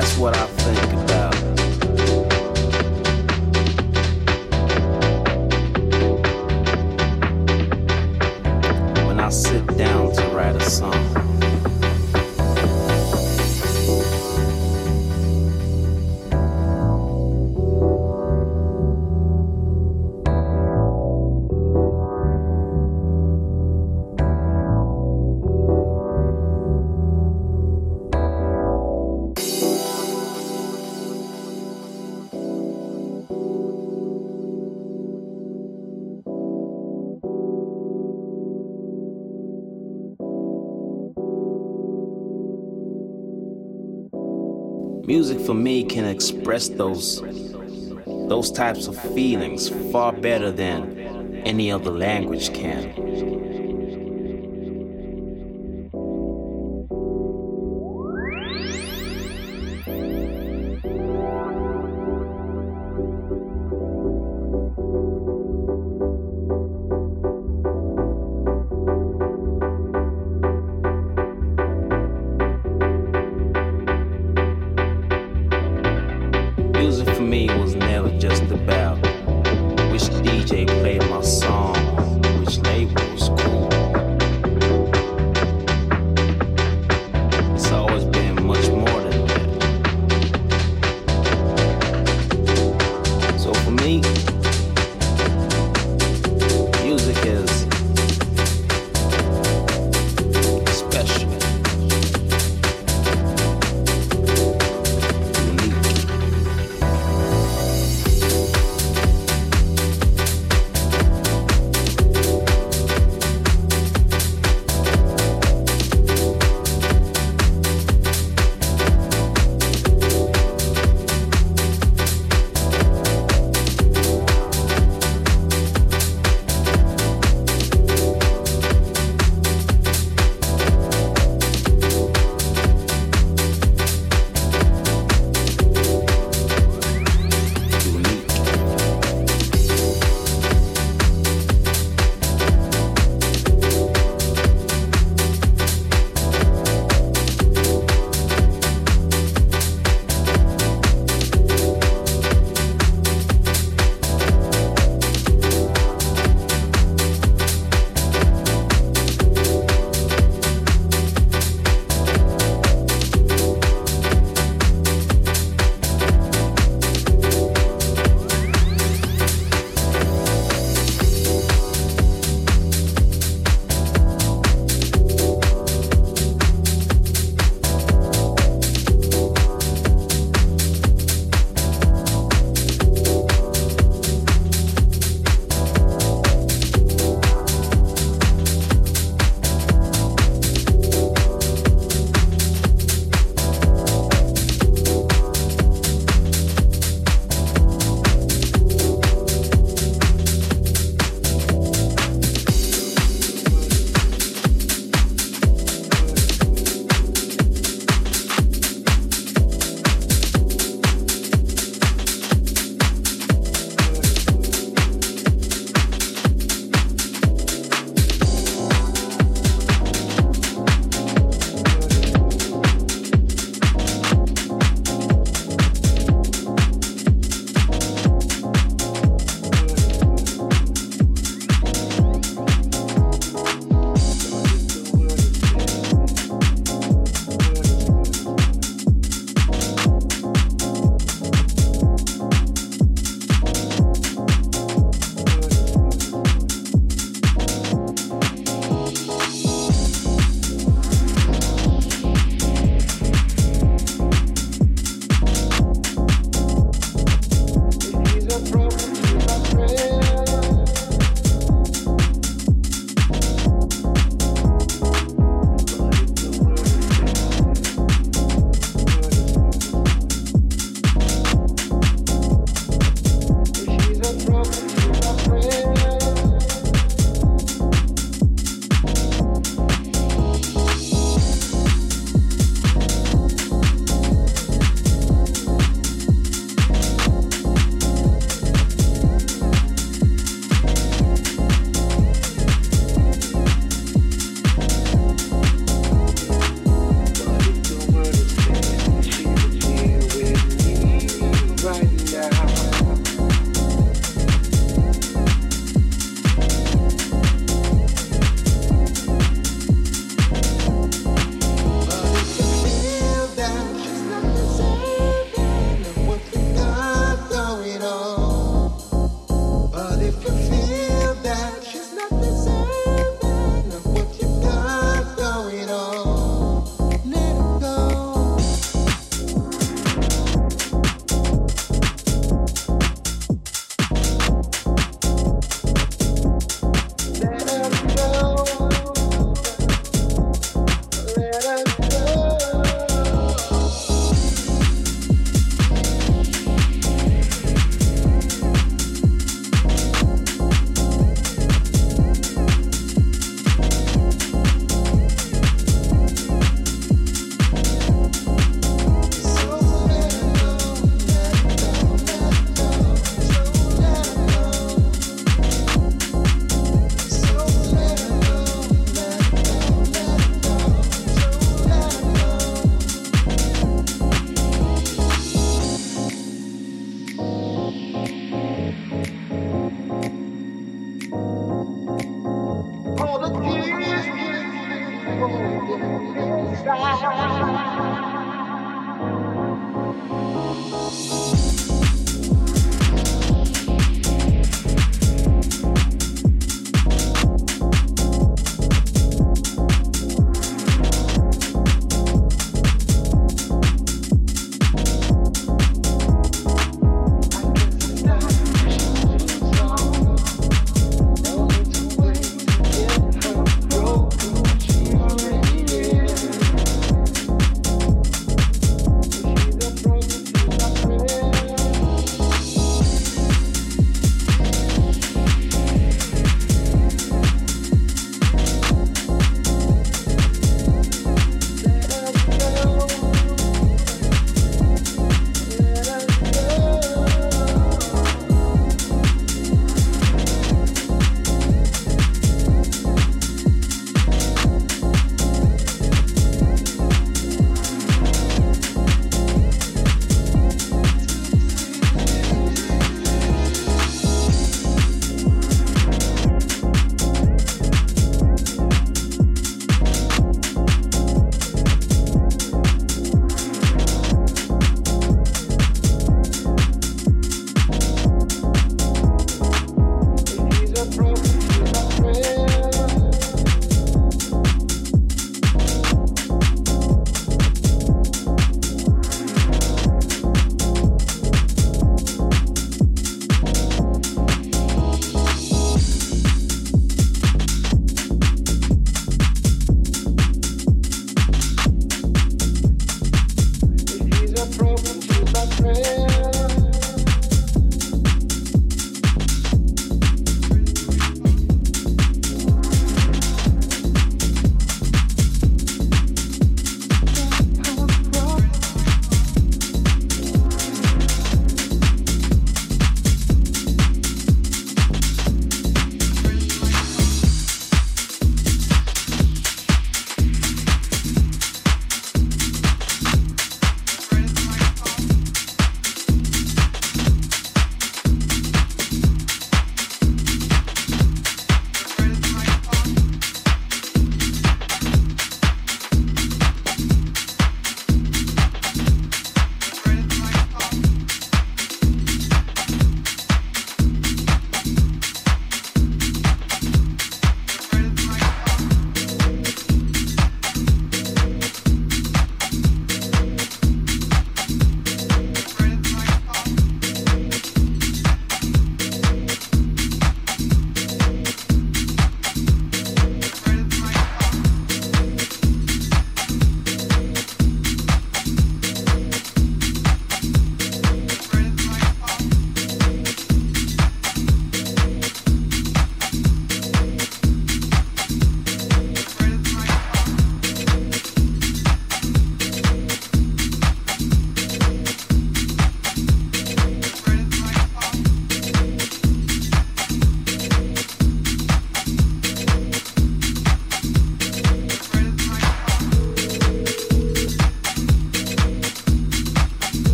That's what I think about. Music for me can express those those types of feelings far better than any other language can.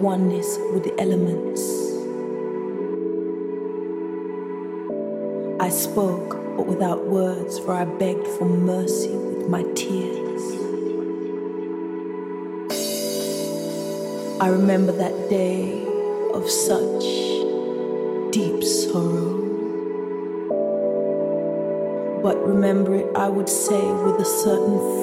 Oneness with the elements. I spoke, but without words, for I begged for mercy with my tears. I remember that day of such deep sorrow. But remember it, I would say, with a certain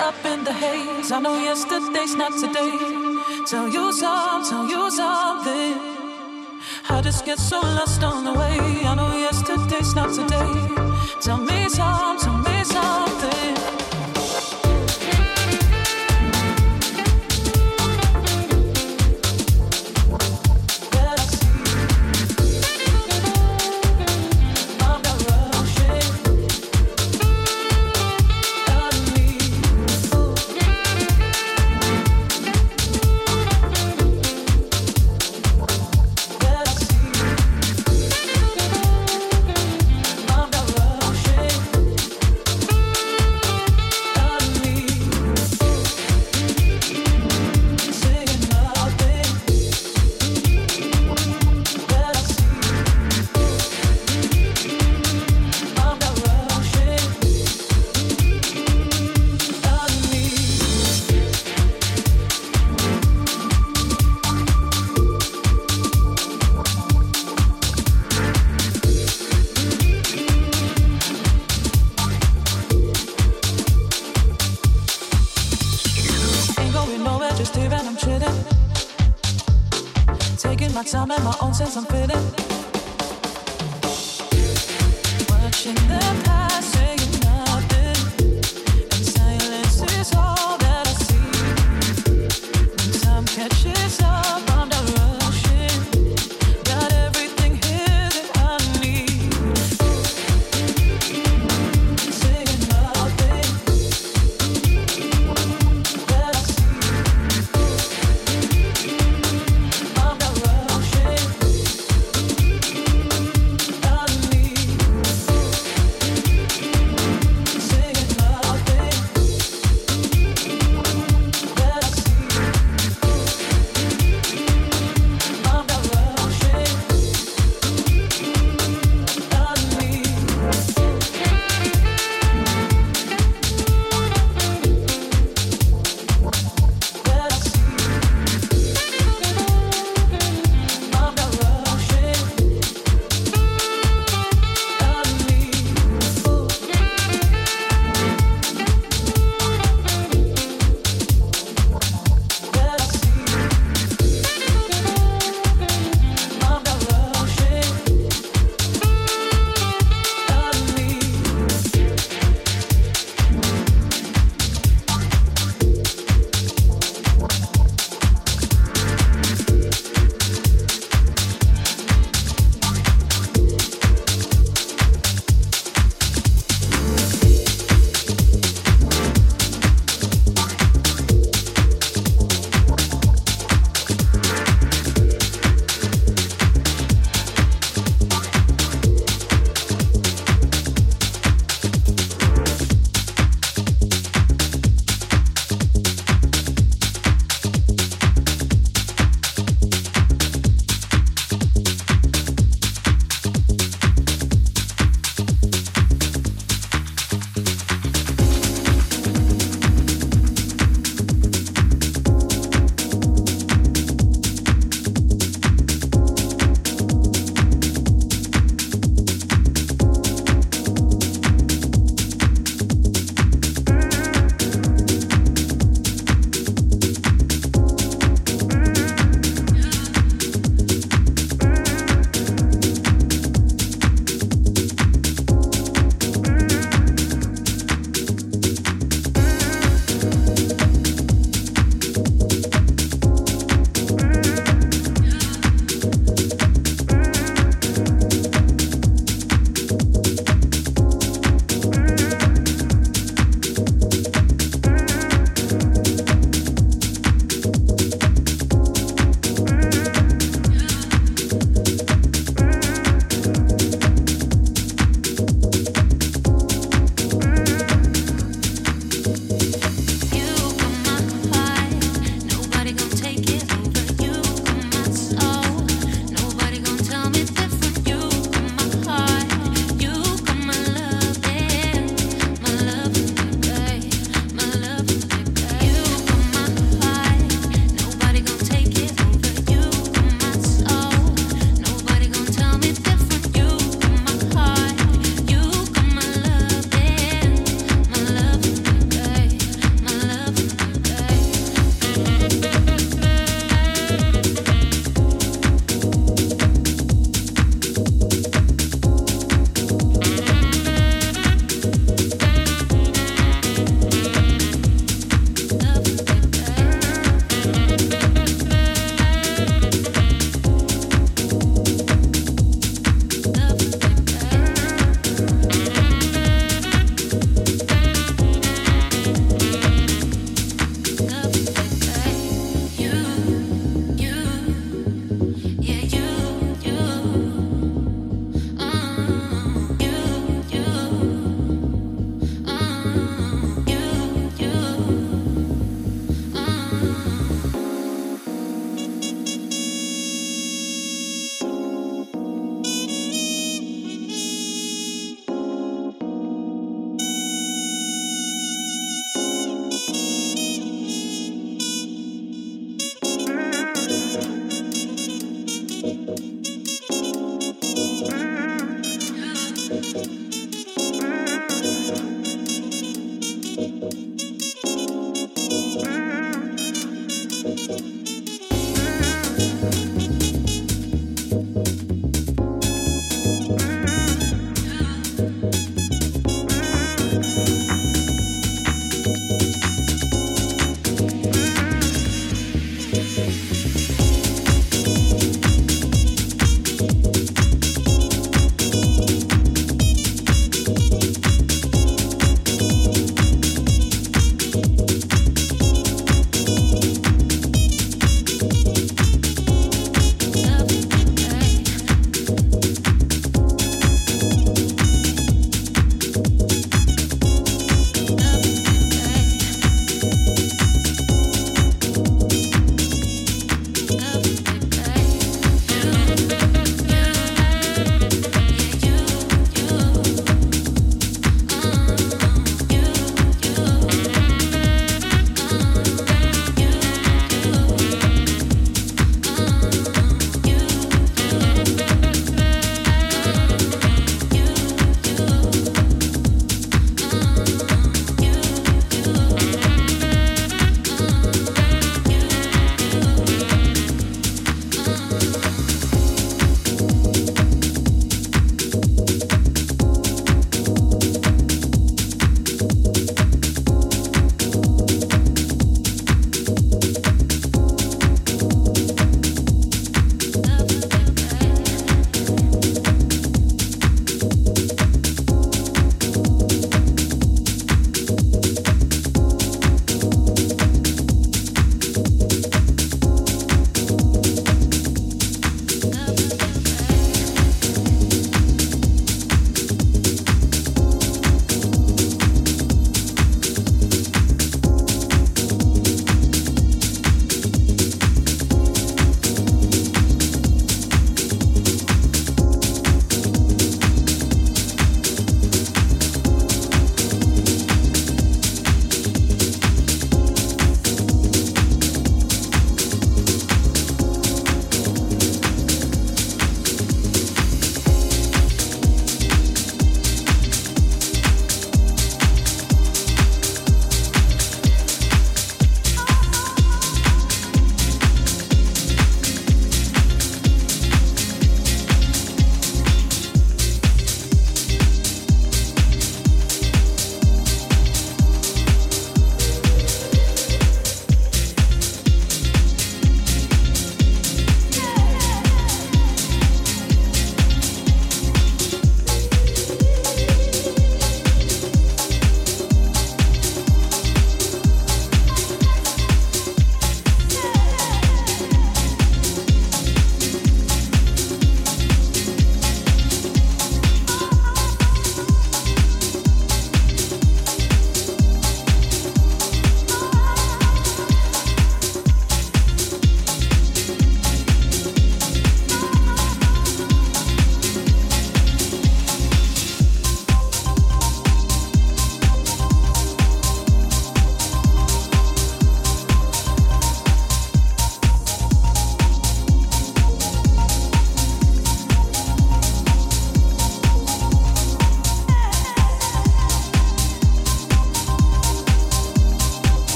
up in the haze. I know yesterday's not today. Tell you some, tell you something. I just get so lost on the way. I know yesterday's not today. Tell me some.